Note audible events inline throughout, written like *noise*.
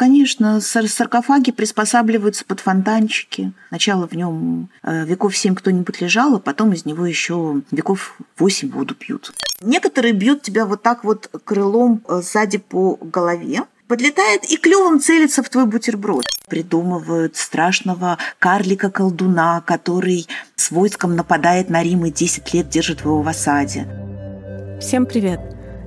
конечно, саркофаги приспосабливаются под фонтанчики. Сначала в нем э, веков семь кто-нибудь лежал, а потом из него еще веков восемь воду пьют. Некоторые бьют тебя вот так вот крылом э, сзади по голове, подлетает и клювом целится в твой бутерброд. Придумывают страшного карлика-колдуна, который с войском нападает на Рим и 10 лет держит его в осаде. Всем привет!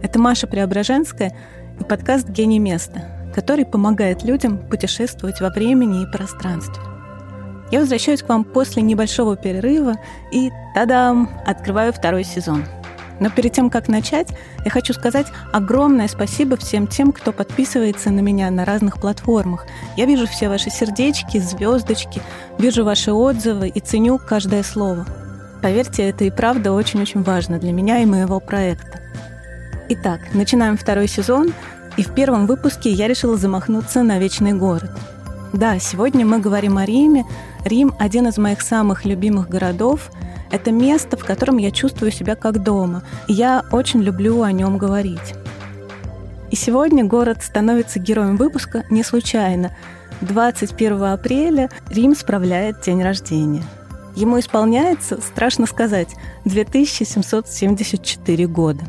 Это Маша Преображенская и подкаст «Гений места», который помогает людям путешествовать во времени и пространстве. Я возвращаюсь к вам после небольшого перерыва и, тадам, открываю второй сезон – но перед тем, как начать, я хочу сказать огромное спасибо всем тем, кто подписывается на меня на разных платформах. Я вижу все ваши сердечки, звездочки, вижу ваши отзывы и ценю каждое слово. Поверьте, это и правда очень-очень важно для меня и моего проекта. Итак, начинаем второй сезон, и в первом выпуске я решила замахнуться на вечный город. Да, сегодня мы говорим о Риме. Рим – один из моих самых любимых городов – это место, в котором я чувствую себя как дома, и я очень люблю о нем говорить. И сегодня город становится героем выпуска не случайно. 21 апреля Рим справляет день рождения. Ему исполняется, страшно сказать, 2774 года.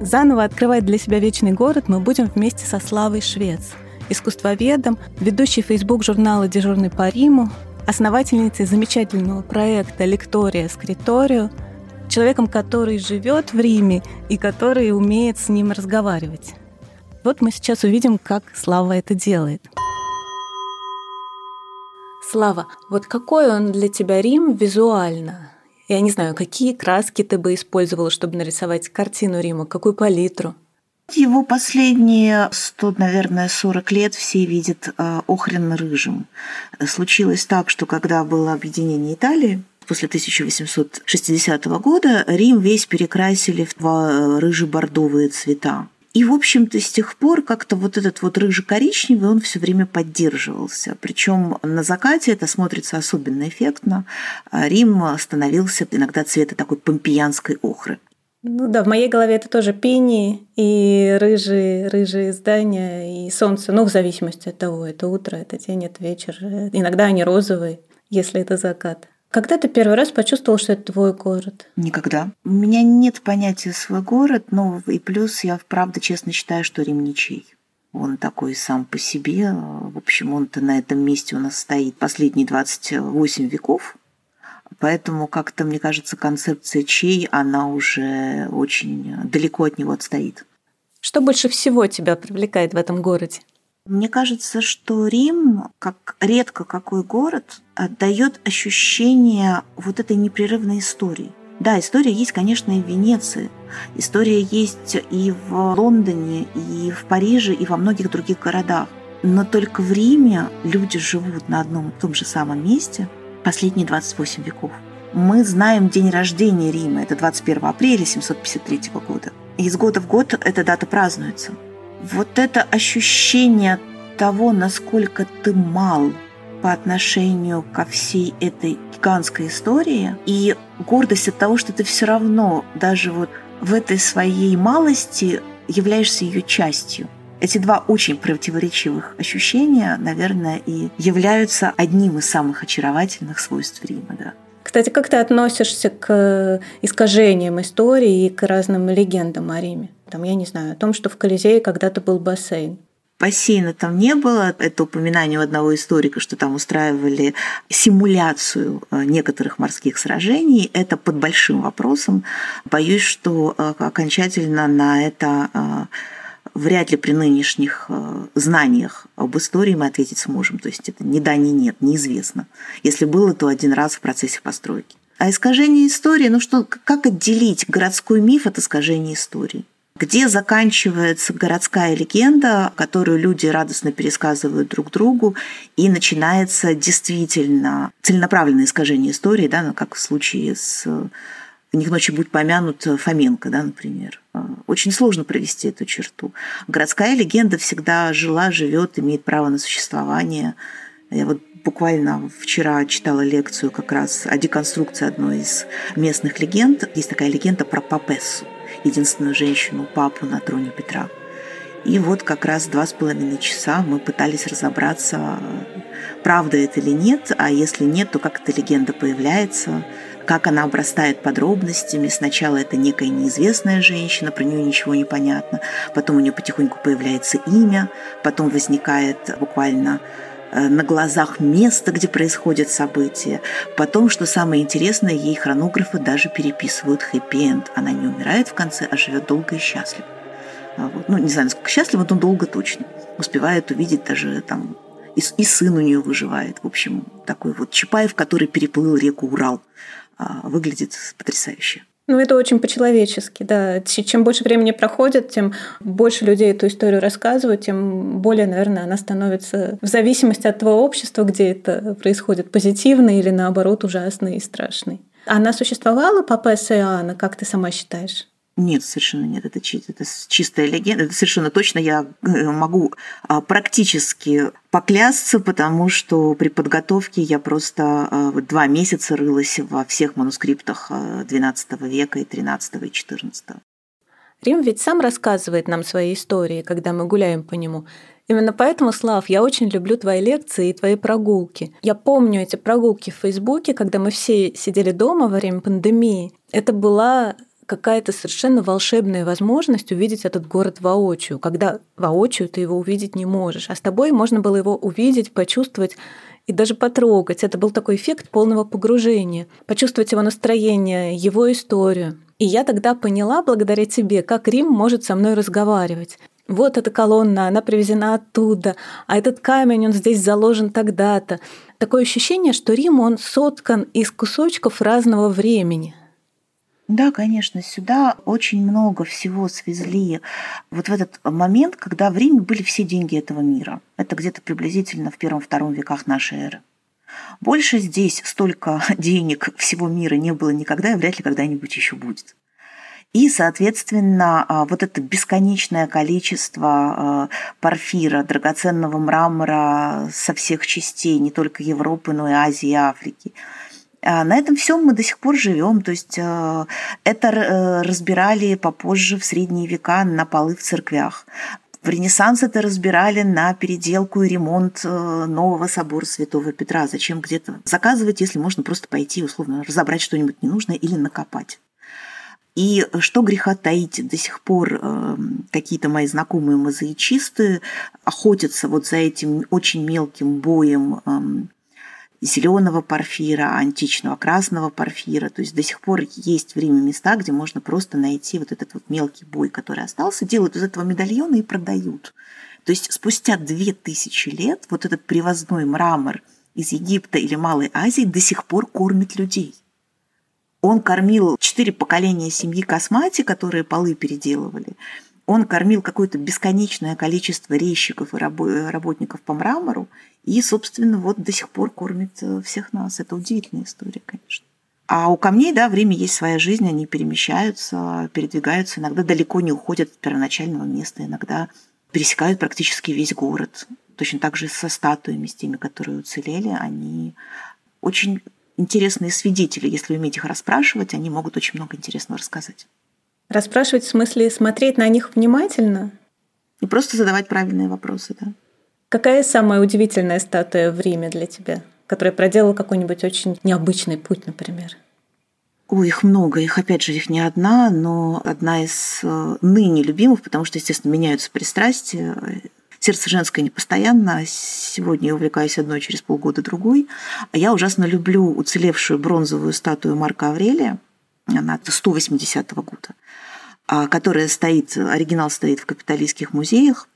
Заново открывать для себя вечный город мы будем вместе со Славой Швец, искусствоведом, ведущей Facebook журнала «Дежурный по Риму», основательницей замечательного проекта «Лектория Скриторио», человеком, который живет в Риме и который умеет с ним разговаривать. Вот мы сейчас увидим, как Слава это делает. Слава, вот какой он для тебя Рим визуально? Я не знаю, какие краски ты бы использовала, чтобы нарисовать картину Рима, какую палитру? Его последние 100, наверное, 40 лет все видят э, охренно-рыжим. Случилось так, что когда было объединение Италии, после 1860 года Рим весь перекрасили в э, рыже-бордовые цвета. И, в общем-то, с тех пор как-то вот этот вот рыже-коричневый, он все время поддерживался. Причем на закате это смотрится особенно эффектно. Рим становился иногда цвета такой помпеянской охры. Ну да, в моей голове это тоже пени и рыжие, рыжие здания и солнце, ну в зависимости от того, это утро, это день, это вечер. Иногда они розовые, если это закат. Когда ты первый раз почувствовал, что это твой город? Никогда. У меня нет понятия свой город, но и плюс я правда честно считаю, что Рим ничей. Он такой сам по себе. В общем, он-то на этом месте у нас стоит последние 28 веков. Поэтому как-то, мне кажется, концепция чей, она уже очень далеко от него отстоит. Что больше всего тебя привлекает в этом городе? Мне кажется, что Рим, как редко какой город, отдает ощущение вот этой непрерывной истории. Да, история есть, конечно, и в Венеции. История есть и в Лондоне, и в Париже, и во многих других городах. Но только в Риме люди живут на одном и том же самом месте – последние 28 веков. Мы знаем день рождения Рима, это 21 апреля 753 года. Из года в год эта дата празднуется. Вот это ощущение того, насколько ты мал по отношению ко всей этой гигантской истории, и гордость от того, что ты все равно даже вот в этой своей малости являешься ее частью. Эти два очень противоречивых ощущения, наверное, и являются одним из самых очаровательных свойств Рима. Да. Кстати, как ты относишься к искажениям истории и к разным легендам о Риме? Там, я не знаю, о том, что в Колизее когда-то был бассейн. Бассейна там не было. Это упоминание у одного историка, что там устраивали симуляцию э, некоторых морских сражений. Это под большим вопросом. Боюсь, что э, окончательно на это э, вряд ли при нынешних э, знаниях об истории мы ответить сможем. То есть это ни да, ни нет, неизвестно. Если было, то один раз в процессе постройки. А искажение истории, ну что, как отделить городской миф от искажения истории? Где заканчивается городская легенда, которую люди радостно пересказывают друг другу, и начинается действительно целенаправленное искажение истории, да, ну, как в случае с в них ночью будет помянут Фоменко, да, например. А, очень сложно провести эту черту. Городская легенда всегда жила, живет, имеет право на существование. Я вот буквально вчера читала лекцию как раз о деконструкции одной из местных легенд. Есть такая легенда про Папессу, единственную женщину, папу на троне Петра. И вот как раз два с половиной часа мы пытались разобраться, правда это или нет, а если нет, то как эта легенда появляется, как она обрастает подробностями. Сначала это некая неизвестная женщина, про нее ничего не понятно. Потом у нее потихоньку появляется имя, потом возникает буквально э, на глазах место, где происходят события. Потом, что самое интересное, ей хронографы даже переписывают хэппи-энд. Она не умирает в конце, а живет долго и счастливо. А вот. Ну, не знаю, насколько счастлива, но долго точно. Успевает увидеть даже там и, и сын у нее выживает. В общем, такой вот Чапаев, который переплыл реку Урал. А, выглядит потрясающе. Ну, это очень по-человечески, да. Чем больше времени проходит, тем больше людей эту историю рассказывают, тем более, наверное, она становится в зависимости от того общества, где это происходит, позитивной или, наоборот, ужасной и страшной. Она существовала, Папа Иоанна, как ты сама считаешь? Нет, совершенно нет. Это, это чистая легенда. Это совершенно точно я э, могу а, практически поклясться, потому что при подготовке я просто а, два месяца рылась во всех манускриптах XII а, века и XIII и XIV. Рим ведь сам рассказывает нам свои истории, когда мы гуляем по нему. Именно поэтому, Слав, я очень люблю твои лекции и твои прогулки. Я помню эти прогулки в Фейсбуке, когда мы все сидели дома во время пандемии. Это была какая-то совершенно волшебная возможность увидеть этот город воочию, когда воочию ты его увидеть не можешь, а с тобой можно было его увидеть, почувствовать и даже потрогать. Это был такой эффект полного погружения, почувствовать его настроение, его историю. И я тогда поняла, благодаря тебе, как Рим может со мной разговаривать. Вот эта колонна, она привезена оттуда, а этот камень, он здесь заложен тогда-то. Такое ощущение, что Рим, он соткан из кусочков разного времени. Да, конечно, сюда очень много всего свезли вот в этот момент, когда в Риме были все деньги этого мира. Это где-то приблизительно в первом-втором веках нашей эры. Больше здесь столько *laughs* денег всего мира не было никогда и вряд ли когда-нибудь еще будет. И, соответственно, а, вот это бесконечное количество а, порфира, драгоценного мрамора со всех частей, не только Европы, но и Азии Африки – на этом всем мы до сих пор живем. То есть э, это э, разбирали попозже в средние века на полы в церквях. В Ренессанс это разбирали на переделку и ремонт э, нового собора Святого Петра. Зачем где-то заказывать, если можно просто пойти, условно, разобрать что-нибудь ненужное или накопать. И что греха таить, до сих пор какие-то мои знакомые мозаичисты охотятся вот за этим очень мелким боем э, зеленого порфира, античного красного порфира. То есть до сих пор есть время места, где можно просто найти вот этот вот мелкий бой, который остался, делают из этого медальоны и продают. То есть спустя две тысячи лет вот этот привозной мрамор из Египта или Малой Азии до сих пор кормит людей. Он кормил четыре поколения семьи Космати, которые полы переделывали он кормил какое-то бесконечное количество резчиков и работников по мрамору, и, собственно, вот до сих пор кормит э, всех нас. Это удивительная история, конечно. А у камней, да, время есть своя жизнь, они перемещаются, передвигаются, иногда далеко не уходят от первоначального места, иногда пересекают практически весь город. Точно так же со статуями, с теми, которые уцелели, они очень интересные свидетели. Если уметь их расспрашивать, они могут очень много интересного рассказать. Расспрашивать в смысле смотреть на них внимательно? И просто задавать правильные вопросы, да. Какая самая удивительная статуя в Риме для тебя, которая проделала какой-нибудь очень необычный путь, например? Ой, их много, их опять же их не одна, но одна из э, ныне любимых, потому что, естественно, меняются пристрастия. Сердце женское непостоянно. Сегодня я увлекаюсь одной, через полгода другой. А я ужасно люблю уцелевшую бронзовую статую Марка Аврелия. Она 180 -го года. А, которая стоит, оригинал стоит в капиталистских музеях.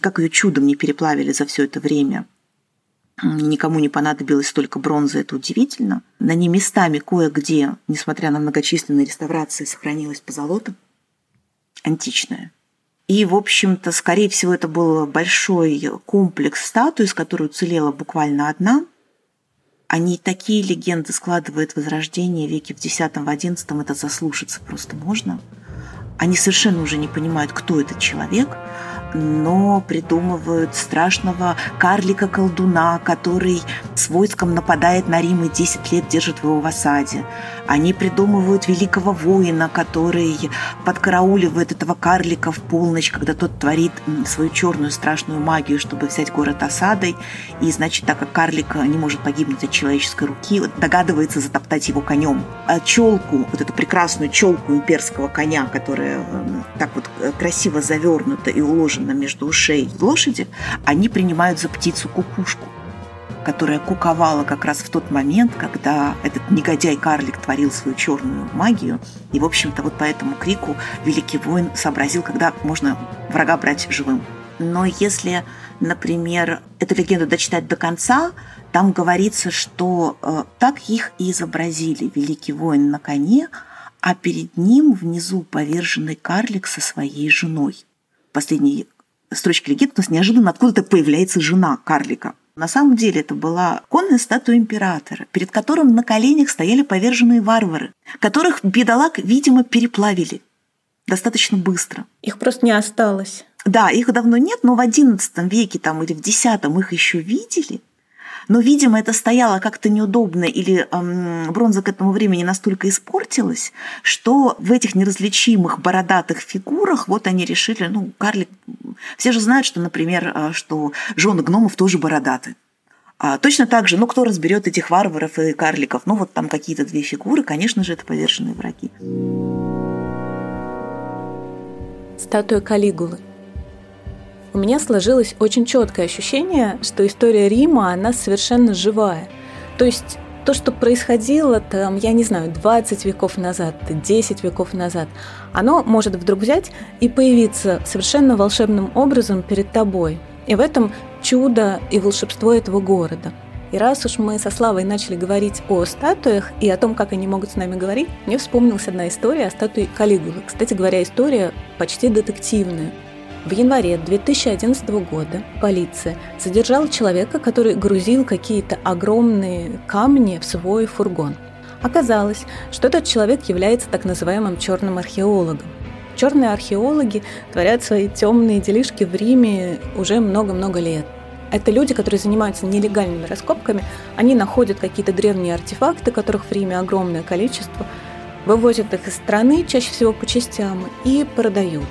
Как ее чудом не переплавили за все это время. Никому не понадобилось столько бронзы, это удивительно. На ней местами кое-где, несмотря на многочисленные реставрации, сохранилась позолота античная. И, в общем-то, скорее всего, это был большой комплекс статуй, из которой уцелела буквально одна. Они такие легенды складывают Возрождение веки в X-XI, это заслушаться просто можно – они совершенно уже не понимают, кто этот человек. Но придумывают страшного карлика-колдуна, который с войском нападает на Рим и 10 лет держит его в осаде. Они придумывают великого воина, который подкарауливает этого карлика в полночь, когда тот творит свою черную страшную магию, чтобы взять город осадой. И, значит, так как карлик не может погибнуть от человеческой руки, догадывается затоптать его конем. А челку, вот эту прекрасную челку имперского коня, которая так вот э, красиво завернута и уложена между ушей лошади, они принимают за птицу-кукушку которая куковала как раз в тот момент, когда этот негодяй-карлик творил свою черную магию. И, в общем-то, вот по этому крику великий воин сообразил, когда можно врага брать живым. Но если, например, эту легенду дочитать до конца, там говорится, что э, так их и изобразили. Великий воин на коне, а перед ним внизу поверженный карлик со своей женой. Последние строчки легенды у нас неожиданно откуда-то появляется жена карлика. На самом деле это была конная статуя императора, перед которым на коленях стояли поверженные варвары, которых бедолаг, видимо, переплавили достаточно быстро. Их просто не осталось. Да, их давно нет, но в XI веке там, или в X их еще видели – но, видимо, это стояло как-то неудобно или эм, бронза к этому времени настолько испортилась, что в этих неразличимых бородатых фигурах вот они решили, ну, карлик... Все же знают, что, например, э, что жены гномов тоже бородаты. А точно так же, ну, кто разберет этих варваров и карликов? Ну, вот там какие-то две фигуры, конечно же, это поверженные враги. Статуя Калигулы – у меня сложилось очень четкое ощущение, что история Рима, она совершенно живая. То есть то, что происходило там, я не знаю, 20 веков назад, 10 веков назад, оно может вдруг взять и появиться совершенно волшебным образом перед тобой. И в этом чудо и волшебство этого города. И раз уж мы со Славой начали говорить о статуях и о том, как они могут с нами говорить, мне вспомнилась одна история о статуе Калигулы. Кстати говоря, история почти детективная. В январе 2011 года полиция задержала человека, который грузил какие-то огромные камни в свой фургон. Оказалось, что этот человек является так называемым черным археологом. Черные археологи творят свои темные делишки в Риме уже много-много лет. Это люди, которые занимаются нелегальными раскопками. Они находят какие-то древние артефакты, которых в Риме огромное количество, вывозят их из страны, чаще всего по частям, и продают.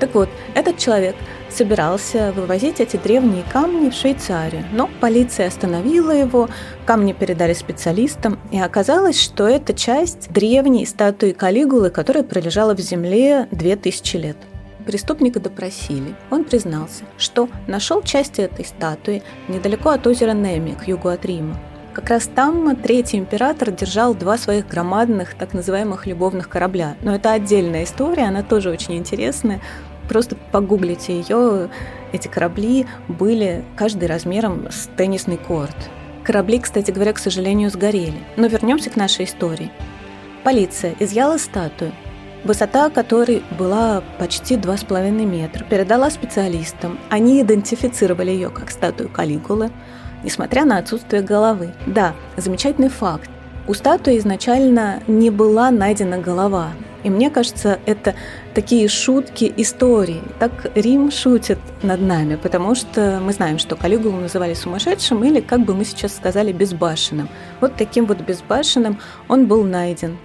Так вот, этот человек собирался вывозить эти древние камни в Швейцарию, но полиция остановила его, камни передали специалистам, и оказалось, что это часть древней статуи Калигулы, которая пролежала в земле 2000 лет. Преступника допросили. Он признался, что нашел части этой статуи недалеко от озера Неми, к югу от Рима. Как раз там третий император держал два своих громадных так называемых любовных корабля. Но это отдельная история, она тоже очень интересная. Просто погуглите ее. Эти корабли были каждый размером с теннисный корт. Корабли, кстати говоря, к сожалению, сгорели. Но вернемся к нашей истории. Полиция изъяла статую, высота которой была почти 2,5 метра, передала специалистам. Они идентифицировали ее как статую Калигулы, несмотря на отсутствие головы. Да, замечательный факт. У статуи изначально не была найдена голова, и мне кажется, это такие шутки истории. Так Рим шутит над нами, потому что мы знаем, что Калигулу называли сумасшедшим или, как бы мы сейчас сказали, безбашенным. Вот таким вот безбашенным он был найден.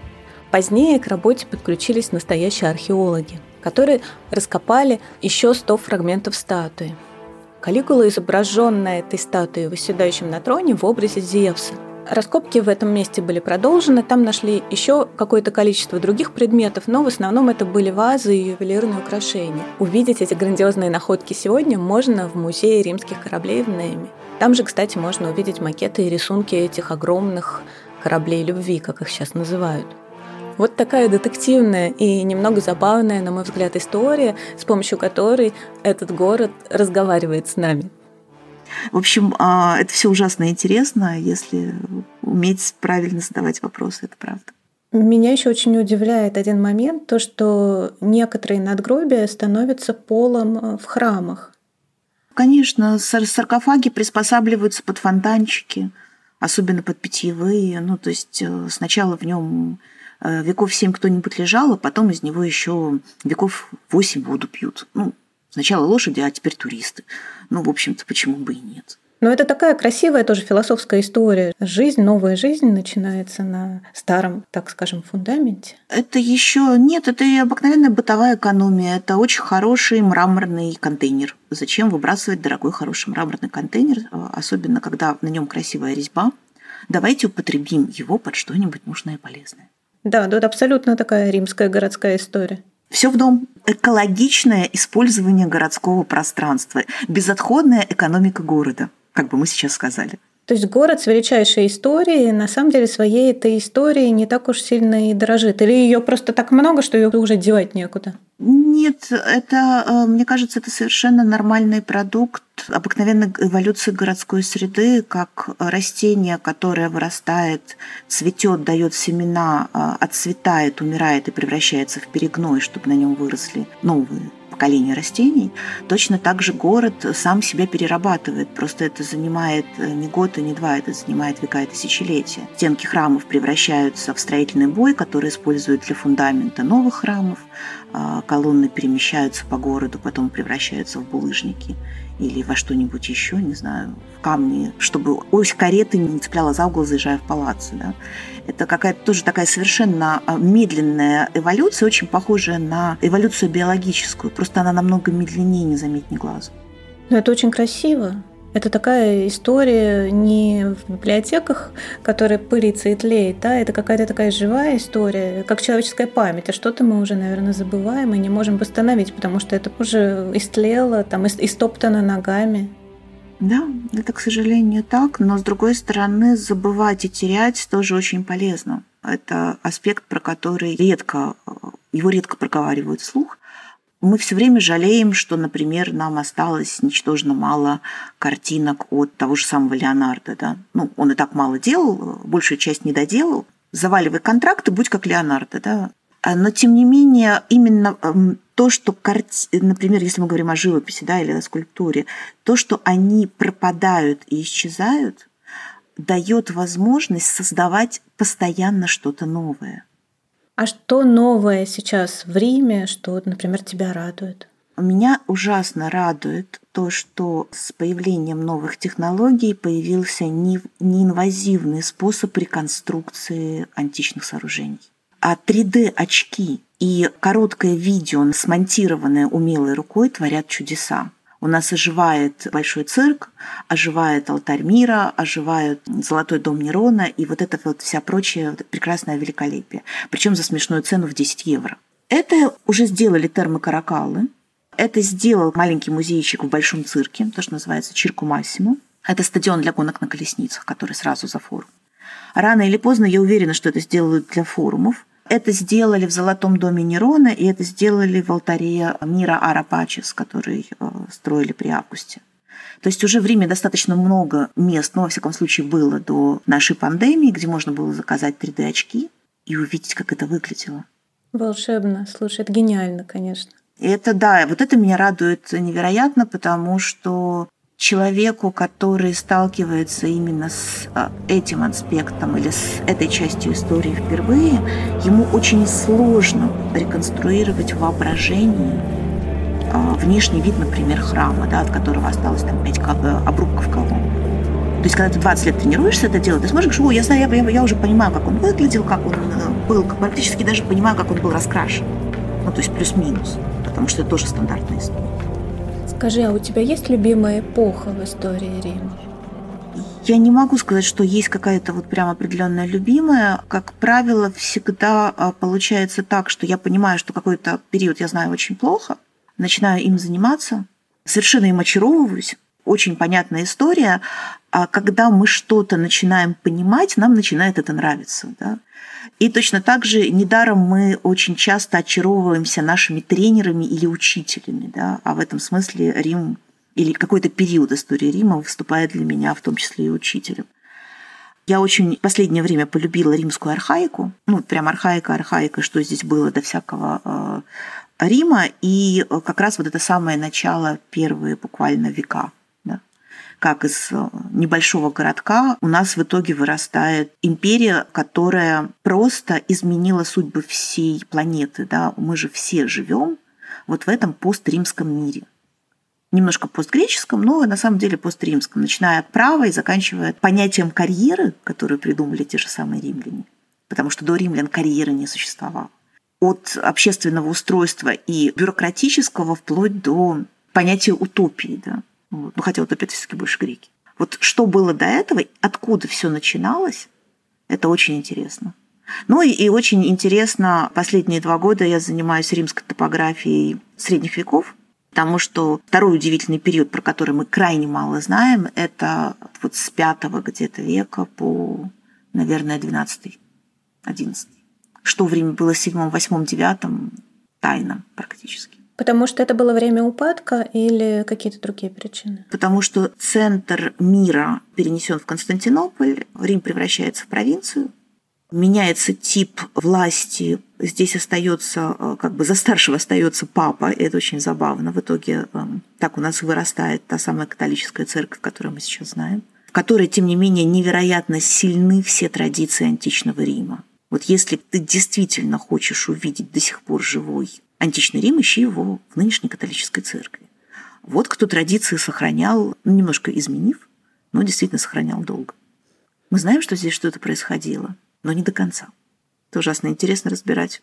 Позднее к работе подключились настоящие археологи, которые раскопали еще 100 фрагментов статуи. Калигула изображен на этой статуе, восседающем на троне в образе Зевса – Раскопки в этом месте были продолжены, там нашли еще какое-то количество других предметов, но в основном это были вазы и ювелирные украшения. Увидеть эти грандиозные находки сегодня можно в музее римских кораблей в Нейме. Там же, кстати, можно увидеть макеты и рисунки этих огромных кораблей любви, как их сейчас называют. Вот такая детективная и немного забавная, на мой взгляд, история, с помощью которой этот город разговаривает с нами. В общем, а, это все ужасно интересно, если уметь правильно задавать вопросы, это правда. Меня еще очень удивляет один момент, то, что некоторые надгробия становятся полом э, в храмах. Конечно, саркофаги приспосабливаются под фонтанчики, особенно под питьевые. Ну, то есть э, сначала в нем веков семь кто-нибудь лежал, а потом из него еще веков восемь воду пьют. Ну, Сначала лошади, а теперь туристы. Ну, в общем-то, почему бы и нет. Но это такая красивая тоже философская история. Жизнь, новая жизнь начинается на старом, так скажем, фундаменте. Это еще нет, это и обыкновенная бытовая экономия. Это очень хороший мраморный контейнер. Зачем выбрасывать дорогой хороший мраморный контейнер, особенно когда на нем красивая резьба? Давайте употребим его под что-нибудь нужное и полезное. Да, тут абсолютно такая римская городская история. Все в дом. Экологичное использование городского пространства, безотходная экономика города – как бы мы сейчас сказали. То есть город с величайшей историей, на самом деле своей этой истории не так уж сильно и дорожит. Или ее просто так много, что ее уже девать некуда? Нет, это, э, мне кажется, это совершенно нормальный продукт обыкновенной эволюции городской среды, как растение, которое вырастает, цветет, дает семена, э, отцветает, умирает и превращается в перегной, чтобы на нем выросли новые поколения растений, точно так же город сам себя перерабатывает. Просто это занимает э, не год и не два, это занимает века и тысячелетия. Стенки храмов превращаются в строительный бой, который используют для фундамента новых храмов. А, колонны перемещаются по городу, потом превращаются в булыжники или во что-нибудь еще, не знаю, в камни, чтобы ось кареты не цепляла за угол, заезжая в палаццо. Да? Это какая-то тоже такая совершенно а, медленная эволюция, очень похожая на эволюцию биологическую. Просто она намного медленнее, незаметнее глазу. Но это очень красиво. Это такая история не в библиотеках, которая пылится и тлеет, да, это какая-то такая живая история, как человеческая память, а что-то мы уже, наверное, забываем и не можем восстановить, потому что это уже истлело, там, истоптано ногами. Да, это, к сожалению, так, но, с другой стороны, забывать и терять тоже очень полезно. Это аспект, про который редко, его редко проговаривают вслух, мы все время жалеем, что, например, нам осталось ничтожно мало картинок от того же самого Леонардо. Да? Ну, он и так мало делал, большую часть не доделал. Заваливай контракты, будь как Леонардо. Да? А, но, тем не менее, именно эм, то, что, карти... например, если мы говорим о живописи да, или о скульптуре, то, что они пропадают и исчезают, дает возможность создавать постоянно что-то новое – а что новое сейчас в Риме, что, например, тебя радует? Меня ужасно радует то, что с появлением новых технологий появился неинвазивный способ реконструкции античных сооружений. А 3D-очки и короткое видео, смонтированное умелой рукой, творят чудеса. У нас оживает Большой цирк, оживает Алтарь мира, оживает Золотой дом Нерона и вот это вот вся прочая вот прекрасное великолепие. Причем за смешную цену в 10 евро. Это уже сделали термокаракалы. Это сделал маленький музейчик в Большом цирке, то, что называется Чирку Массимо. Это стадион для гонок на колесницах, который сразу за форум. Рано или поздно я уверена, что это сделают для форумов. Это сделали в Золотом доме Нерона, и это сделали в алтаре мира Арапачес, который э, строили при Августе. То есть уже в Риме достаточно много мест, ну, во всяком случае, было до нашей пандемии, где можно было заказать 3D-очки и увидеть, как это выглядело. Волшебно. Слушай, это гениально, конечно. Это да, вот это меня радует невероятно, потому что человеку, который сталкивается именно с а, этим аспектом или с этой частью истории впервые, ему очень сложно реконструировать воображение а, внешний вид, например, храма, да, от которого осталось там пять э, обрубков колонн. То есть, когда ты 20 лет тренируешься это делать, ты смотришь, о, я знаю, я, я уже понимаю, как он выглядел, как он э, был, практически даже понимаю, как он был раскрашен. Ну, то есть плюс-минус, потому что это тоже стандартная история. Скажи, а у тебя есть любимая эпоха в истории Рима? Я не могу сказать, что есть какая-то вот прям определенная любимая. Как правило, всегда а, получается так, что я понимаю, что какой-то период я знаю очень плохо, начинаю им заниматься, совершенно им очаровываюсь. Очень понятная история. А когда мы что-то начинаем понимать, нам начинает это нравиться. Да? И точно так же недаром мы очень часто очаровываемся нашими тренерами или учителями. Да? А в этом смысле Рим или какой-то период истории Рима выступает для меня в том числе и учителем. Я очень в последнее время полюбила римскую архаику. Ну, прям архаика, архаика, что здесь было до всякого э, Рима. И как раз вот это самое начало, первые буквально века как из э, небольшого городка у нас в итоге вырастает империя, которая просто изменила судьбы всей планеты. Да? Мы же все живем вот в этом постримском мире. немножко постгреческом, но на самом деле постримском, начиная от права и заканчивая понятием карьеры, которую придумали те же самые римляне. Потому что до римлян карьеры не существовало. От общественного устройства и бюрократического вплоть до понятия утопии. Да? Вот. Ну, хотя утопия это все-таки больше греки. Вот что было до этого, откуда все начиналось, это очень интересно. Ну и, и очень интересно, последние два года я занимаюсь римской топографией средних веков, потому что второй удивительный период, про который мы крайне мало знаем, это вот с пятого где-то века по, наверное, 12 11 Что время было в седьмом, восьмом, девятом, тайна практически. Потому что это было время упадка или какие-то другие причины? Потому что центр мира перенесен в Константинополь, Рим превращается в провинцию, меняется тип власти. Здесь остается, э, как бы за старшего остается папа, и это очень забавно. В итоге эм, так у нас вырастает та самая католическая церковь, которую мы сейчас знаем, в которой, тем не менее, невероятно сильны все традиции античного Рима. Вот если ты действительно хочешь увидеть до сих пор живой античный Рим, ищи его в нынешней католической церкви. Вот кто традиции сохранял, ну, немножко изменив, но действительно сохранял долго. Мы знаем, что здесь что-то происходило, но не до конца. Это ужасно интересно разбирать.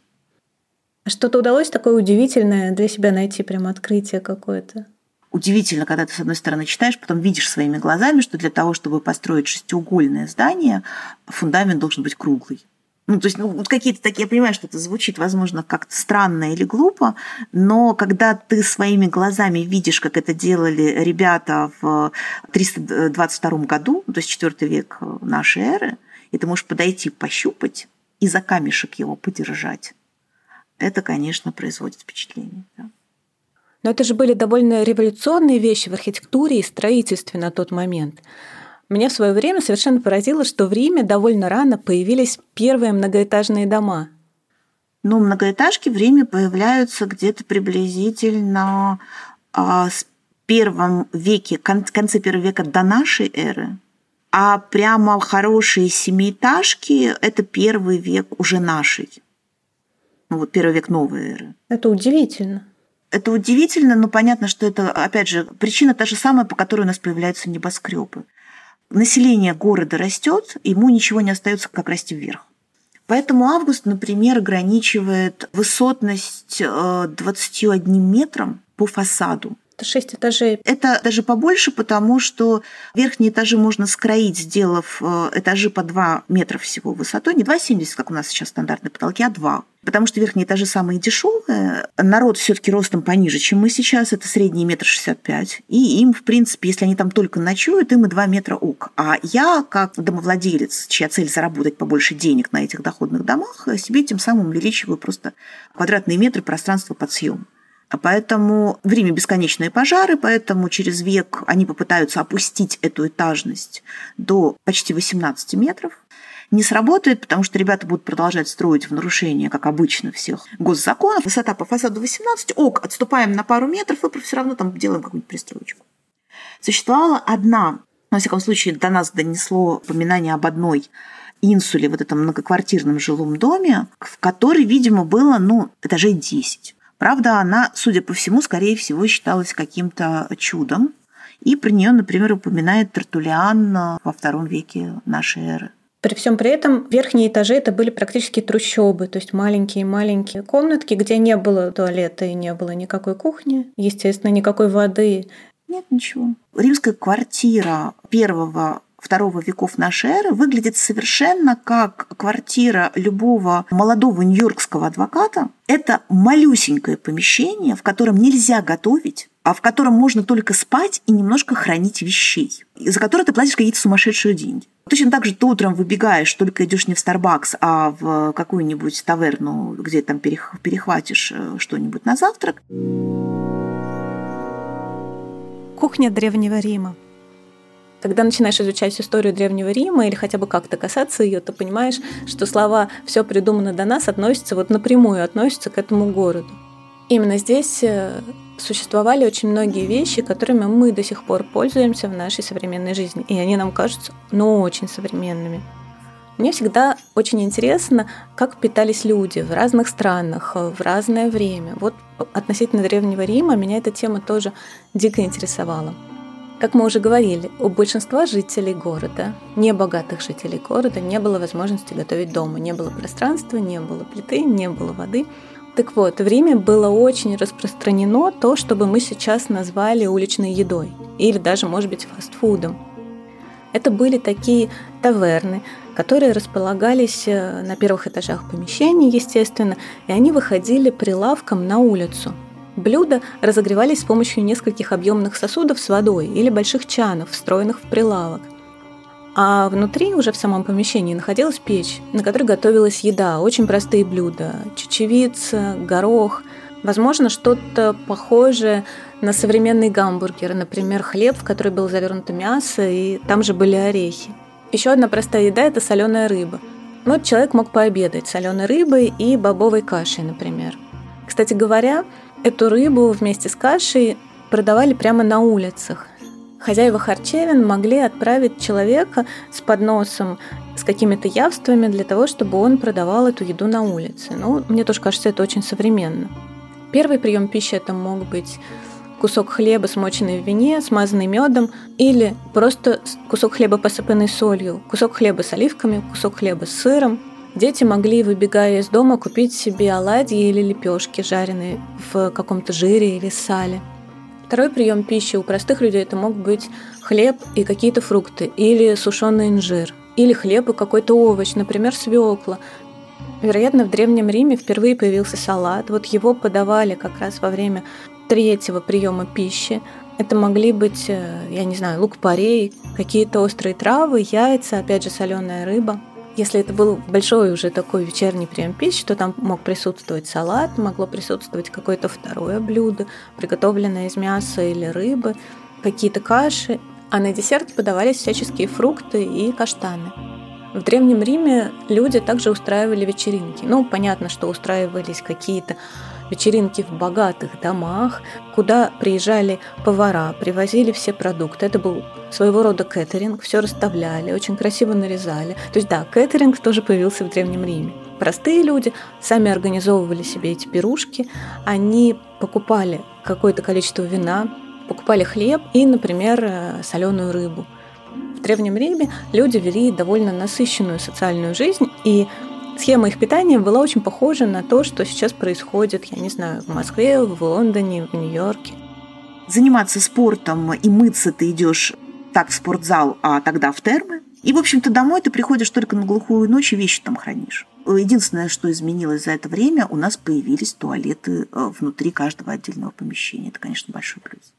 А что-то удалось такое удивительное для себя найти, прямо открытие какое-то? Удивительно, когда ты, с одной стороны, читаешь, потом видишь своими глазами, что для того, чтобы построить шестиугольное здание, фундамент должен быть круглый. Ну, то есть, ну, вот какие-то такие, я понимаю, что это звучит, возможно, как-то странно или глупо, но когда ты своими глазами видишь, как это делали ребята в 322 году, то есть 4 век нашей эры, и ты можешь подойти, пощупать и за камешек его подержать, это, конечно, производит впечатление. Да. Но это же были довольно революционные вещи в архитектуре и строительстве на тот момент. Меня в свое время совершенно поразило, что в Риме довольно рано появились первые многоэтажные дома. Ну, многоэтажки в Риме появляются где-то приблизительно а, с первом веке, кон- конце первого века до нашей эры. А прямо хорошие семиэтажки – это первый век уже нашей. Ну, вот первый век новой эры. Это удивительно. Это удивительно, но понятно, что это, опять же, причина та же самая, по которой у нас появляются небоскребы население города растет, ему ничего не остается, как расти вверх. Поэтому Август, например, ограничивает высотность 21 э, метром по фасаду. Это 6 этажей. Это даже побольше, потому что верхние этажи можно скроить, сделав э, этажи по 2 метра всего высотой. Не 2,70, как у нас сейчас стандартные потолки, а 2. Потому что верхние этажи самые дешевые. Народ все-таки ростом пониже, чем мы сейчас. Это средний метр шестьдесят пять. И им, в принципе, если они там только ночуют, им и 2 метра ок. А я, как домовладелец, чья цель заработать побольше денег на этих доходных домах, себе тем самым увеличиваю просто квадратные метры пространства под съем. А поэтому в Риме бесконечные пожары, поэтому через век они попытаются опустить эту этажность до почти 18 метров. Не сработает, потому что ребята будут продолжать строить в нарушение, как обычно, всех госзаконов. Высота по фасаду 18, ок, отступаем на пару метров и все равно там делаем какую-нибудь пристроечку. Существовала одна, во всяком случае, до нас донесло упоминание об одной инсуле, вот этом многоквартирном жилом доме, в которой, видимо, было, ну, этажей 10. Правда, она, судя по всему, скорее всего, считалась каким-то чудом. И про нее, например, упоминает Тертулиан во втором веке нашей эры. При всем при этом верхние этажи это были практически трущобы, то есть маленькие-маленькие комнатки, где не было туалета и не было никакой кухни, естественно, никакой воды. Нет ничего. Римская квартира первого второго веков нашей эры выглядит совершенно как квартира любого молодого нью-йоркского адвоката. Это малюсенькое помещение, в котором нельзя готовить, а в котором можно только спать и немножко хранить вещей, за которые ты платишь какие-то сумасшедшие деньги. Точно так же ты утром выбегаешь, только идешь не в Starbucks, а в какую-нибудь таверну, где там перехватишь э, что-нибудь на завтрак. Кухня Древнего Рима. Когда начинаешь изучать историю Древнего Рима или хотя бы как-то касаться ее, ты понимаешь, что слова «все придумано до нас» относятся вот напрямую относятся к этому городу. Именно здесь э, существовали очень многие вещи, которыми мы до сих пор пользуемся в нашей современной жизни. И они нам кажутся, ну, очень современными. Мне всегда очень интересно, как питались люди в разных странах, в разное время. Вот относительно Древнего Рима меня эта тема тоже дико интересовала. Как мы уже говорили, у большинства жителей города, небогатых жителей города, не было возможности готовить дома. Не было пространства, не было плиты, не было воды. Так вот, в Риме было очень распространено то, чтобы мы сейчас назвали уличной едой или даже, может быть, фастфудом. Это были такие таверны, которые располагались э, на первых этажах помещений, естественно, и они выходили прилавком на улицу – Блюда разогревались с помощью нескольких объемных сосудов с водой или больших чанов, встроенных в прилавок. А внутри, уже в самом помещении, находилась печь, на которой готовилась еда, очень простые блюда – чечевица, горох, возможно, что-то похожее на современный гамбургер, например, хлеб, в который было завернуто мясо, и там же были орехи. Еще одна простая еда – это соленая рыба. Вот человек мог пообедать соленой рыбой и бобовой кашей, например. Кстати говоря, Эту рыбу вместе с кашей продавали прямо на улицах. Хозяева харчевин могли отправить человека с подносом с какими-то явствами для того, чтобы он продавал эту еду на улице. Ну, мне тоже кажется, это очень современно. Первый прием пищи это мог быть кусок хлеба, смоченный в вине, смазанный медом, или просто кусок хлеба, посыпанный солью, кусок хлеба с оливками, кусок хлеба с сыром, Дети могли, выбегая из дома, купить себе оладьи или лепешки, жареные в каком-то жире или сале. Второй прием пищи у простых людей это мог быть хлеб и какие-то фрукты, или сушеный инжир, или хлеб и какой-то овощ, например, свекла. Вероятно, в Древнем Риме впервые появился салат. Вот его подавали как раз во время третьего приема пищи. Это могли быть, э, я не знаю, лук-порей, какие-то острые травы, яйца, опять же, соленая рыба. Если это был большой уже такой вечерний прием пищи, то там мог присутствовать салат, могло присутствовать какое-то второе блюдо, приготовленное из мяса или рыбы, какие-то каши, а на десерт подавались всяческие фрукты и каштаны. В Древнем Риме люди также устраивали вечеринки. Ну, понятно, что устраивались какие-то вечеринки в богатых домах, куда приезжали повара, привозили все продукты. Это был своего рода кэтеринг, все расставляли, очень красиво нарезали. То есть да, кэтеринг тоже появился в Древнем Риме. Простые люди сами организовывали себе эти пирушки, они покупали какое-то количество вина, покупали хлеб и, например, э, соленую рыбу. В Древнем Риме люди вели довольно насыщенную социальную жизнь, и схема их питания была очень похожа на то, что сейчас происходит, я не знаю, в Москве, в Лондоне, в Нью-Йорке. Заниматься спортом и мыться ты идешь так в спортзал, а тогда в термы. И, в общем-то, домой ты приходишь только на глухую ночь и вещи там хранишь. Единственное, что изменилось за это время, у нас появились туалеты э, внутри каждого отдельного помещения. Это, конечно, большой плюс.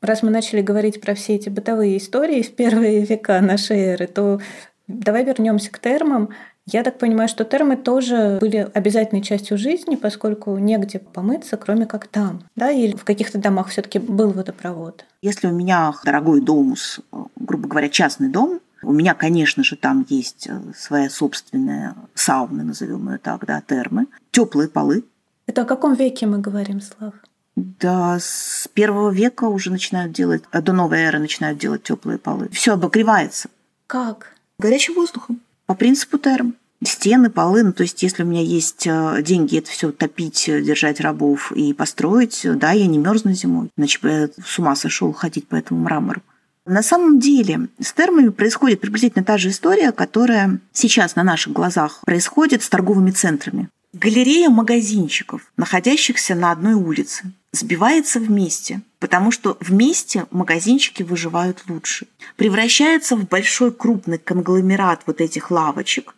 Раз мы начали говорить про все эти бытовые истории в первые века нашей эры, то давай вернемся к термам. Я так понимаю, что термы тоже были обязательной частью жизни, поскольку негде помыться, кроме как там. Да? Или в каких-то домах все таки был водопровод? Если у меня дорогой домус, грубо говоря, частный дом, у меня, конечно же, там есть э, своя собственная сауна, назовем ее так, да, термы, теплые полы. Это о каком веке мы говорим, Слав? Да, с первого века уже начинают делать, до новой эры начинают делать теплые полы. Все обогревается. Как? Горячим воздухом по принципу терм. Стены, полы, ну, то есть если у меня есть э, деньги это все топить, э, держать рабов и построить, да, я не мерзну зимой, иначе бы я с ума сошел ходить по этому мрамору. На самом деле с термами происходит приблизительно та же история, которая сейчас на наших глазах происходит с торговыми центрами. Галерея магазинчиков, находящихся на одной улице, сбивается вместе, потому что вместе магазинчики выживают лучше. Превращается в большой крупный конгломерат вот этих лавочек.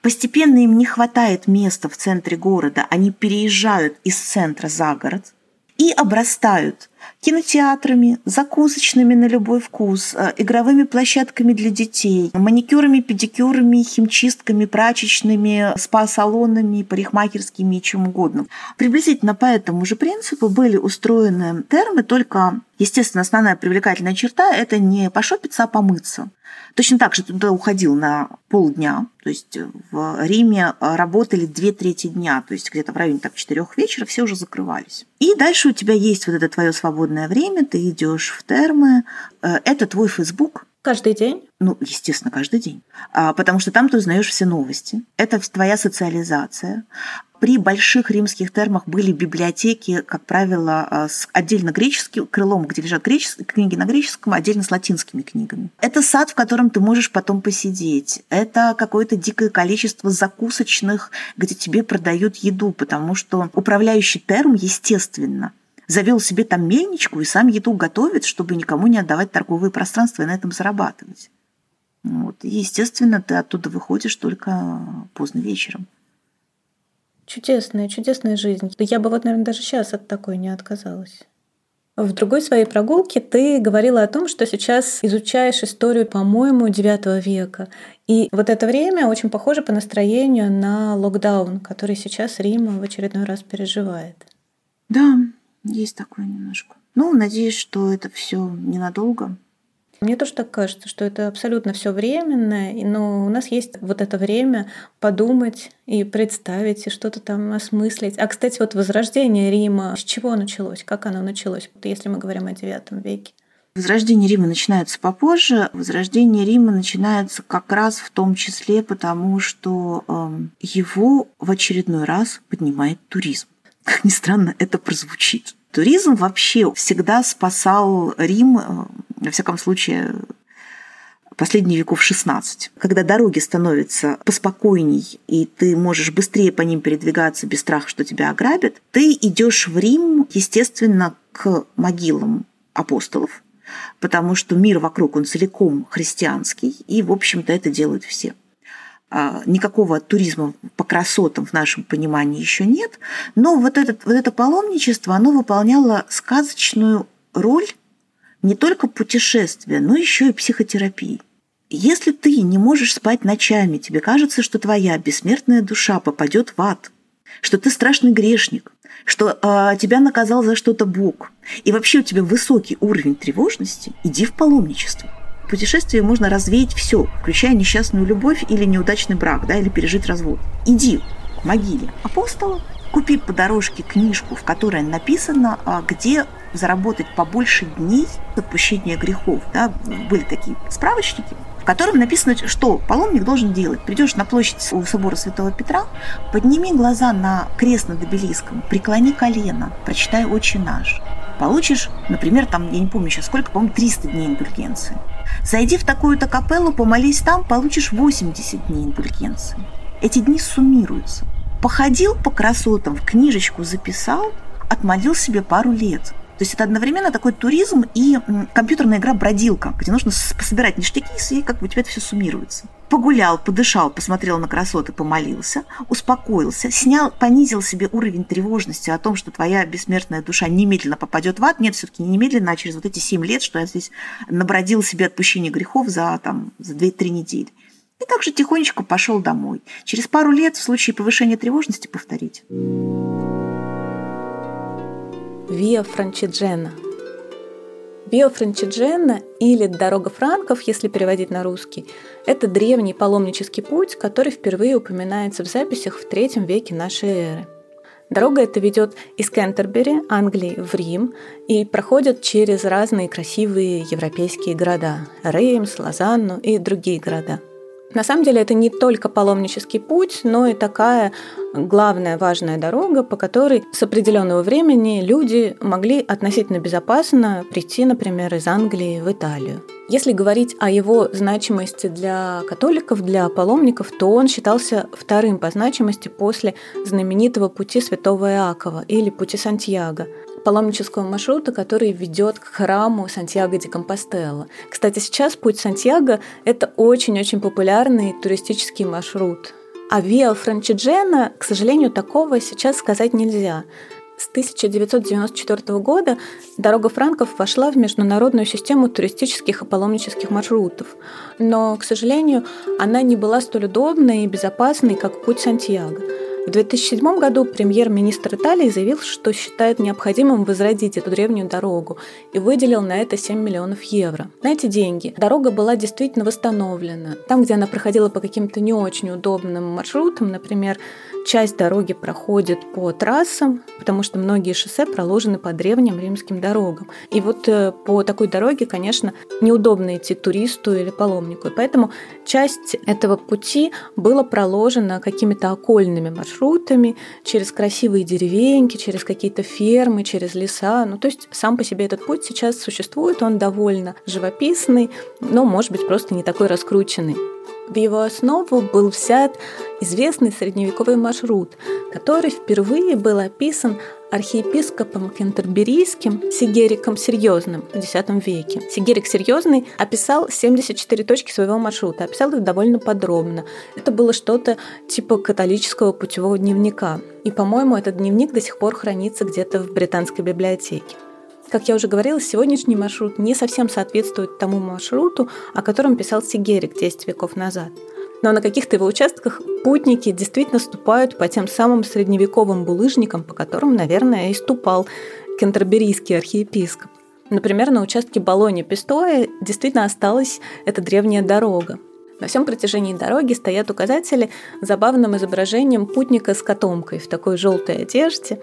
Постепенно им не хватает места в центре города, они переезжают из центра за город и обрастают кинотеатрами, закусочными на любой вкус, э, игровыми площадками для детей, маникюрами, педикюрами, химчистками, прачечными, спа-салонами, парикмахерскими и чем угодно. Приблизительно по этому же принципу были устроены термы, только, естественно, основная привлекательная черта – это не пошопиться, а помыться. Точно так же туда уходил на полдня, то есть в Риме работали две трети дня, то есть где-то в районе так, четырех вечера все уже закрывались. И дальше у тебя есть вот это твое свободное время, ты идешь в термы, э, это твой Фейсбук, Каждый день? Ну, естественно, каждый день. А, потому что там ты узнаешь все новости. Это твоя социализация. При больших римских термах были библиотеки, как правило, а, с отдельно греческим крылом, где лежат греческие книги на греческом, отдельно с латинскими книгами. Это сад, в котором ты можешь потом посидеть. Это какое-то дикое количество закусочных, где тебе продают еду, потому что управляющий терм, естественно, завел себе там мельничку и сам еду готовит, чтобы никому не отдавать торговые пространства и на этом зарабатывать. Вот. И, естественно, ты оттуда выходишь только поздно вечером. Чудесная, чудесная жизнь. Я бы вот, наверное, даже сейчас от такой не отказалась. В другой своей прогулке ты говорила о том, что сейчас изучаешь историю, по-моему, IX века. И вот это время очень похоже по настроению на локдаун, который сейчас Рим в очередной раз переживает. Да, есть такое немножко. Ну, надеюсь, что это все ненадолго. Мне тоже так кажется, что это абсолютно все временно, но у нас есть вот это время подумать и представить, и что-то там осмыслить. А, кстати, вот возрождение Рима, с чего началось? Как оно началось, если мы говорим о IX веке? Возрождение Рима начинается попозже. Возрождение Рима начинается как раз в том числе потому, что э, его в очередной раз поднимает туризм. Как ни странно, это прозвучит. Туризм вообще всегда спасал Рим, э, во всяком случае, последние веков 16, когда дороги становятся поспокойней, и ты можешь быстрее по ним передвигаться без страха, что тебя ограбят, ты идешь в Рим, естественно, к могилам апостолов, потому что мир вокруг, он целиком христианский, и, в общем-то, это делают все. А, никакого туризма по красотам в нашем понимании еще нет, но вот, этот, вот это паломничество, оно выполняло сказочную роль не только путешествия, но еще и психотерапии. Если ты не можешь спать ночами, тебе кажется, что твоя бессмертная душа попадет в ад, что ты страшный грешник, что э, тебя наказал за что-то Бог, и вообще у тебя высокий уровень тревожности, иди в паломничество путешествии можно развеять все, включая несчастную любовь или неудачный брак, да, или пережить развод. Иди к могиле апостола, купи по дорожке книжку, в которой написано, а, где заработать побольше дней отпущения грехов. Да, были такие справочники, в котором написано, что паломник должен делать. Придешь на площадь у собора Святого Петра, подними глаза на крест над обелиском, преклони колено, прочитай «Отче наш». Получишь, например, там, я не помню сейчас сколько, по-моему, 300 дней индульгенции. Зайди в такую-то капеллу, помолись там, получишь 80 дней индульгенции. Эти дни суммируются. Походил по красотам, в книжечку записал, отмолил себе пару лет. То есть это одновременно такой туризм и компьютерная игра «Бродилка», где нужно собирать ништяки, и как бы у тебя это все суммируется. Погулял, подышал, посмотрел на красоты, помолился, успокоился, снял, понизил себе уровень тревожности о том, что твоя бессмертная душа немедленно попадет в ад. Нет, все-таки не немедленно, а через вот эти семь лет, что я здесь набродил себе отпущение грехов за, там, за 2-3 недели. И также тихонечко пошел домой. Через пару лет в случае повышения тревожности повторить. Виа Франчиджена – Вио Франчиджена или Дорога франков, если переводить на русский, это древний паломнический путь, который впервые упоминается в записях в третьем веке нашей эры. Дорога эта ведет из Кентербери, Англии, в Рим и проходит через разные красивые европейские города – Реймс, Лозанну и другие города – на самом деле это не только паломнический путь, но и такая главная важная дорога, по которой с определенного времени люди могли относительно безопасно прийти, например, из Англии в Италию. Если говорить о его значимости для католиков, для паломников, то он считался вторым по значимости после знаменитого пути святого Иакова или пути Сантьяго – паломнического маршрута, который ведет к храму Сантьяго де Компостела. Кстати, сейчас путь Сантьяго – это очень-очень популярный туристический маршрут. А Виа Франчиджена, к сожалению, такого сейчас сказать нельзя. С 1994 года дорога франков вошла в международную систему туристических и паломнических маршрутов. Но, к сожалению, она не была столь удобной и безопасной, как путь Сантьяго. В 2007 году премьер-министр Италии заявил, что считает необходимым возродить эту древнюю дорогу и выделил на это 7 миллионов евро. На эти деньги дорога была действительно восстановлена. Там, где она проходила по каким-то не очень удобным маршрутам, например, часть дороги проходит по трассам, потому что многие шоссе проложены по древним римским дорогам. И вот э, по такой дороге, конечно, неудобно идти туристу или паломнику. И поэтому часть этого пути была проложена какими-то окольными маршрутами через красивые деревеньки, через какие-то фермы, через леса. Ну, то есть сам по себе этот путь сейчас существует, он довольно живописный, но, может быть, просто не такой раскрученный. В его основу был взят известный средневековый маршрут, который впервые был описан архиепископом кентерберийским Сигериком Серьезным в X веке. Сигерик Серьезный описал 74 точки своего маршрута, описал их довольно подробно. Это было что-то типа католического путевого дневника. И, по-моему, этот дневник до сих пор хранится где-то в британской библиотеке. Как я уже говорила, сегодняшний маршрут не совсем соответствует тому маршруту, о котором писал Сигерик 10 веков назад. Но на каких-то его участках путники действительно ступают по тем самым средневековым булыжникам, по которым, наверное, и ступал кентерберийский архиепископ. Например, на участке Болони-Пистоя действительно осталась эта древняя дорога. На всем протяжении дороги стоят указатели с забавным изображением путника с котомкой в такой желтой одежде,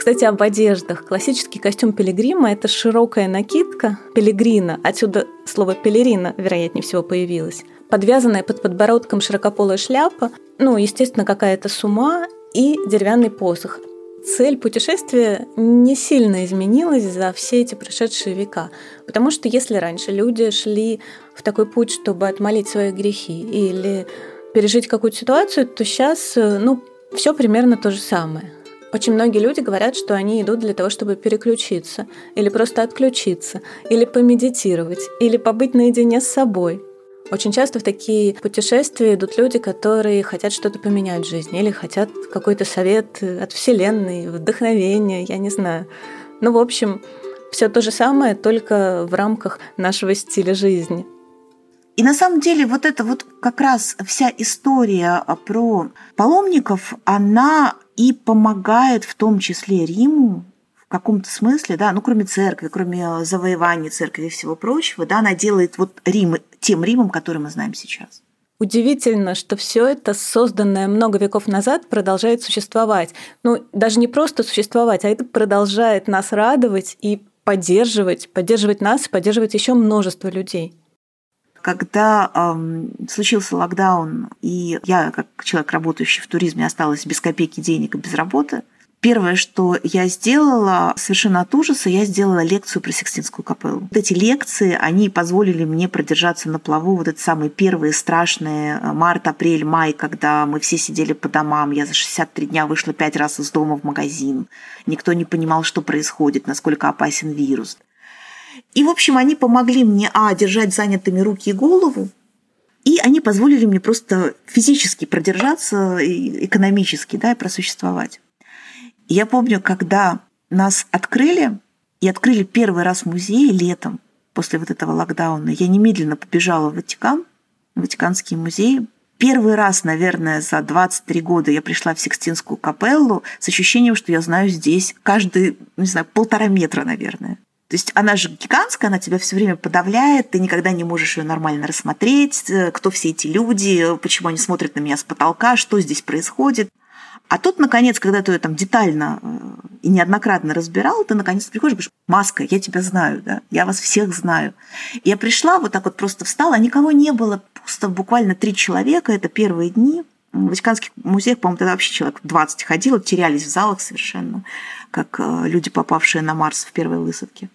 кстати, об одеждах. Классический костюм пилигрима – это широкая накидка пилигрина, отсюда слово пелерина, вероятнее всего, появилось. Подвязанная под подбородком широкополая шляпа, ну, естественно, какая-то сума и деревянный посох. Цель путешествия не сильно изменилась за все эти прошедшие века. Потому что если раньше люди шли в такой путь, чтобы отмолить свои грехи или пережить какую-то ситуацию, то сейчас, ну, все примерно то же самое. Очень многие люди говорят, что они идут для того, чтобы переключиться, или просто отключиться, или помедитировать, или побыть наедине с собой. Очень часто в такие путешествия идут люди, которые хотят что-то поменять в жизни, или хотят какой-то совет от Вселенной, вдохновение, я не знаю. Ну, в общем, все то же самое, только в рамках нашего стиля жизни. И на самом деле вот эта вот как раз вся история про паломников, она и помогает в том числе Риму в каком-то смысле, да, ну кроме церкви, кроме завоевания церкви и всего прочего, да, она делает вот Рим тем Римом, который мы знаем сейчас. Удивительно, что все это, созданное много веков назад, продолжает существовать. Ну, даже не просто существовать, а это продолжает нас радовать и поддерживать, поддерживать нас, поддерживать еще множество людей. Когда эм, случился локдаун, и я, как человек, работающий в туризме, осталась без копейки денег и без работы, Первое, что я сделала, совершенно от ужаса, я сделала лекцию про Сикстинскую капеллу. Вот эти лекции, они позволили мне продержаться на плаву вот эти самые первые страшные э, март, апрель, май, когда мы все сидели по домам. Я за 63 дня вышла пять раз из дома в магазин. Никто не понимал, что происходит, насколько опасен вирус. И, в общем, они помогли мне, а, держать занятыми руки и голову, и они позволили мне просто физически продержаться, экономически, да, и просуществовать. Я помню, когда нас открыли, и открыли первый раз музей летом после вот этого локдауна, я немедленно побежала в Ватикан, в Ватиканский музей. Первый раз, наверное, за 23 года я пришла в Сикстинскую капеллу с ощущением, что я знаю здесь каждый, не знаю, полтора метра, наверное. То есть она же гигантская, она тебя все время подавляет, ты никогда не можешь ее нормально рассмотреть, э, кто все эти люди, почему они смотрят на меня с потолка, что здесь происходит. А тут, наконец, когда ты ее там детально э, и неоднократно разбирал, ты наконец приходишь и говоришь, Маска, я тебя знаю, да, я вас всех знаю. Я пришла, вот так вот просто встала, никого не было, пусто, буквально три человека, это первые дни. В Ватиканских музеях, по-моему, тогда вообще человек 20 ходило, терялись в залах совершенно, как э, люди, попавшие на Марс в первой высадке.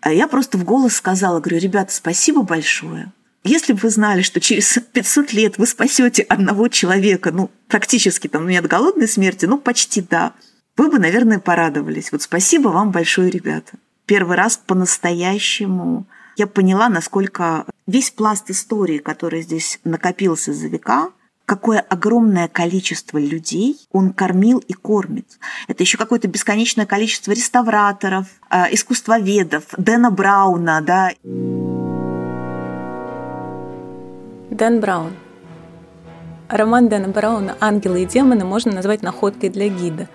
А я просто в голос сказала, говорю, ребята, спасибо большое. Если бы вы знали, что через 500 лет вы спасете одного человека, ну, практически там, не от голодной смерти, ну, почти да, вы бы, наверное, порадовались. Вот спасибо вам большое, ребята. Первый раз по-настоящему я поняла, насколько весь пласт истории, который здесь накопился за века, какое огромное количество людей он кормил и кормит. Это еще какое-то бесконечное количество реставраторов, э, искусствоведов, Дэна Брауна, да. Дэн Браун. Роман Дэна Брауна «Ангелы и демоны» можно назвать находкой для гида.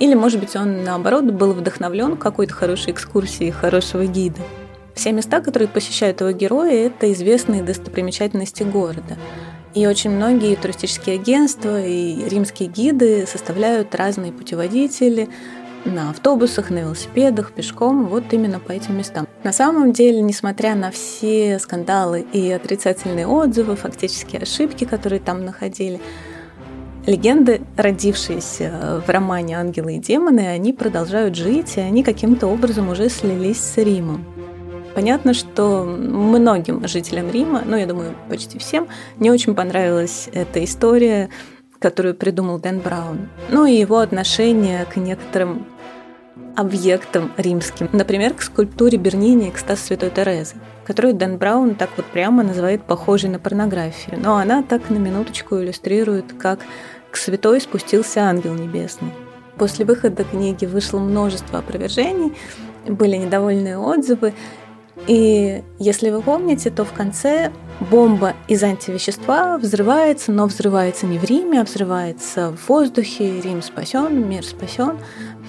Или, может быть, он, наоборот, был вдохновлен какой-то хорошей экскурсией хорошего гида. Все места, которые посещают его герои, это известные достопримечательности города. И очень многие туристические агентства и римские гиды составляют разные путеводители на автобусах, на велосипедах, пешком, вот именно по этим местам. На самом деле, несмотря на все скандалы и отрицательные отзывы, фактические ошибки, которые там находили, легенды, родившиеся в романе «Ангелы и демоны», они продолжают жить, и они каким-то образом уже слились с Римом. Понятно, что многим жителям Рима, ну, я думаю, почти всем, не очень понравилась эта история, которую придумал Дэн Браун. Ну и его отношение к некоторым объектам римским. Например, к скульптуре Бернини «Экстаз Святой Терезы», которую Дэн Браун так вот прямо называет похожей на порнографию. Но она так на минуточку иллюстрирует, как к святой спустился ангел небесный. После выхода книги вышло множество опровержений, были недовольные отзывы, и если вы помните, то в конце бомба из антивещества взрывается, но взрывается не в Риме, а взрывается в воздухе. Рим спасен, мир спасен.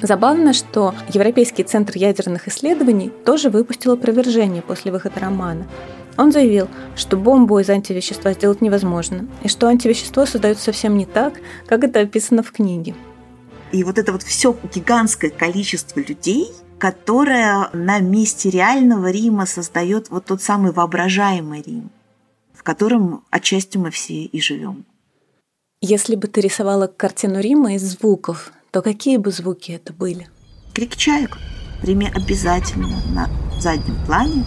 Забавно, что Европейский центр ядерных исследований тоже выпустил опровержение после выхода романа. Он заявил, что бомбу из антивещества сделать невозможно, и что антивещество создается совсем не так, как это описано в книге. И вот это вот все гигантское количество людей, которое на месте реального Рима создает вот тот самый воображаемый Рим, в котором отчасти мы все и живем. Если бы ты рисовала картину Рима из звуков, то какие бы звуки это были? Крик чаек. В Риме обязательно на заднем плане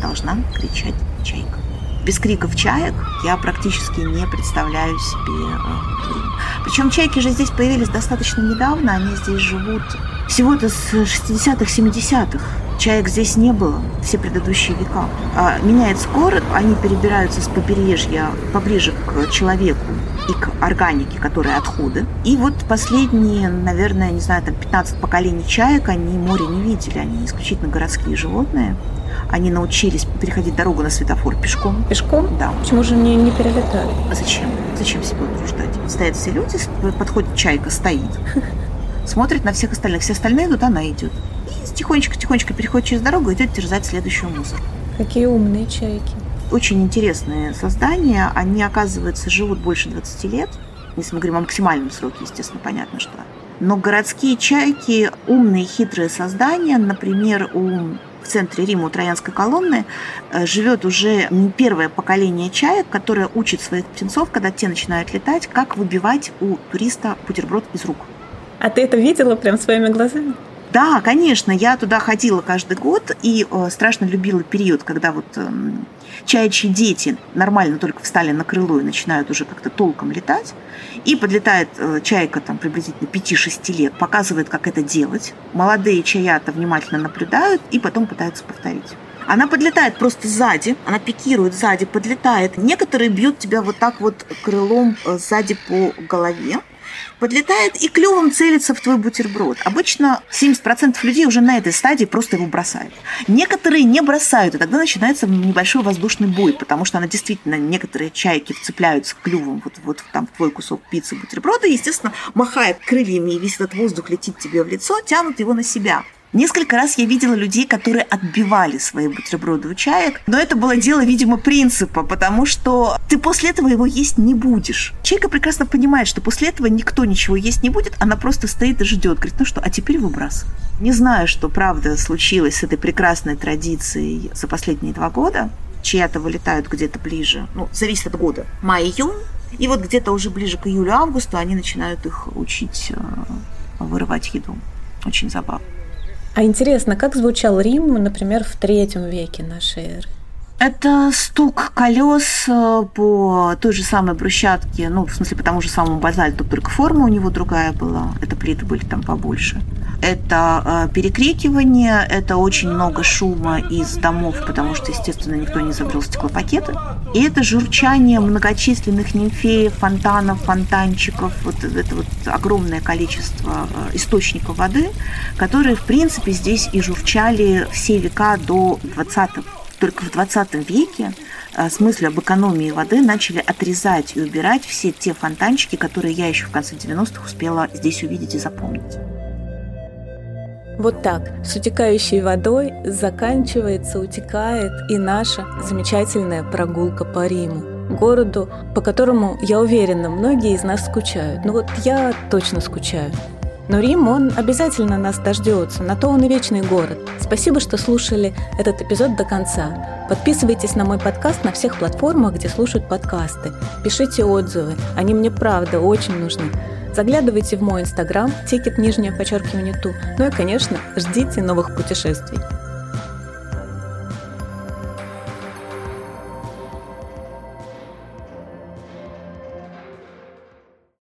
должна кричать чайка. Без криков чаек я практически не представляю себе э. Причем чайки же здесь появились достаточно недавно, они здесь живут всего-то с 60-х, 70-х. Чаек здесь не было все предыдущие века. А меняется город, они перебираются с побережья поближе к человеку и к органике, которые отходы. И вот последние, наверное, не знаю, там 15 поколений чаек, они море не видели, они исключительно городские животные. Они научились переходить дорогу на светофор пешком. Пешком? Да. Почему же не, не перелетали? А зачем? Зачем себя утруждать? Стоят все люди, подходит чайка, стоит *laughs* смотрит на всех остальных. Все остальные идут, она идет. Тихонечко-тихонечко переходит через дорогу и идет терзать следующую мусор. Какие умные чайки. Очень интересные создания. Они, оказывается, живут больше 20 лет. Если мы говорим о максимальном сроке, естественно, понятно, что. Но городские чайки – умные, хитрые создания. Например, у в центре Рима у Троянской колонны э, живет уже не первое поколение чаек, которое учит своих птенцов, когда те начинают летать, как выбивать у туриста бутерброд из рук. А ты это видела прям своими глазами? Да, конечно, я туда ходила каждый год и э, страшно любила период, когда вот э, чаячьи дети нормально только встали на крыло и начинают уже как-то толком летать. И подлетает э, чайка там приблизительно 5-6 лет, показывает, как это делать. Молодые чаята внимательно наблюдают и потом пытаются повторить. Она подлетает просто сзади, она пикирует сзади, подлетает. Некоторые бьют тебя вот так вот крылом э, сзади по голове, подлетает и клювом целится в твой бутерброд. Обычно 70% людей уже на этой стадии просто его бросают. Некоторые не бросают, и тогда начинается небольшой воздушный бой, потому что она действительно, некоторые чайки вцепляются клювом вот, вот там в твой кусок пиццы, бутерброда, и, естественно, махает крыльями, и весь этот воздух летит тебе в лицо, тянут его на себя. Несколько раз я видела людей, которые отбивали свои бутерброды у чаек, но это было дело, видимо, принципа, потому что ты после этого его есть не будешь. Чайка прекрасно понимает, что после этого никто ничего есть не будет, она просто стоит и ждет, говорит, ну что, а теперь выбрасывай. Не знаю, что правда случилось с этой прекрасной традицией за последние два года. Чья-то вылетают где-то ближе, ну, зависит от года, май-июнь, и вот где-то уже ближе к июлю-августу они начинают их учить э, вырывать еду. Очень забавно. А интересно, как звучал Рим, например, в третьем веке нашей эры? Это стук колес э, по той же самой брусчатке, ну, в смысле, по тому же самому базальту, только форма у него другая была, это плиты были там побольше. Это э, перекрикивание, это очень много шума из домов, потому что, естественно, никто не забрал стеклопакеты. И это журчание многочисленных нимфеев, фонтанов, фонтанчиков, вот это вот огромное количество э, источников воды, которые, в принципе, здесь и журчали все века до 20 только в 20 веке э, с мыслью об экономии воды начали отрезать и убирать все те фонтанчики, которые я еще в конце 90-х успела здесь увидеть и запомнить. Вот так, с утекающей водой заканчивается, утекает и наша замечательная прогулка по Риму. городу, по которому, я уверена, многие из нас скучают. Ну вот я точно скучаю. Но Рим, он обязательно нас дождется, на то он и вечный город. Спасибо, что слушали этот эпизод до конца. Подписывайтесь на мой подкаст на всех платформах, где слушают подкасты. Пишите отзывы, они мне правда очень нужны. Заглядывайте в мой инстаграм, тикет нижнее подчеркивание ту. Ну и, конечно, ждите новых путешествий.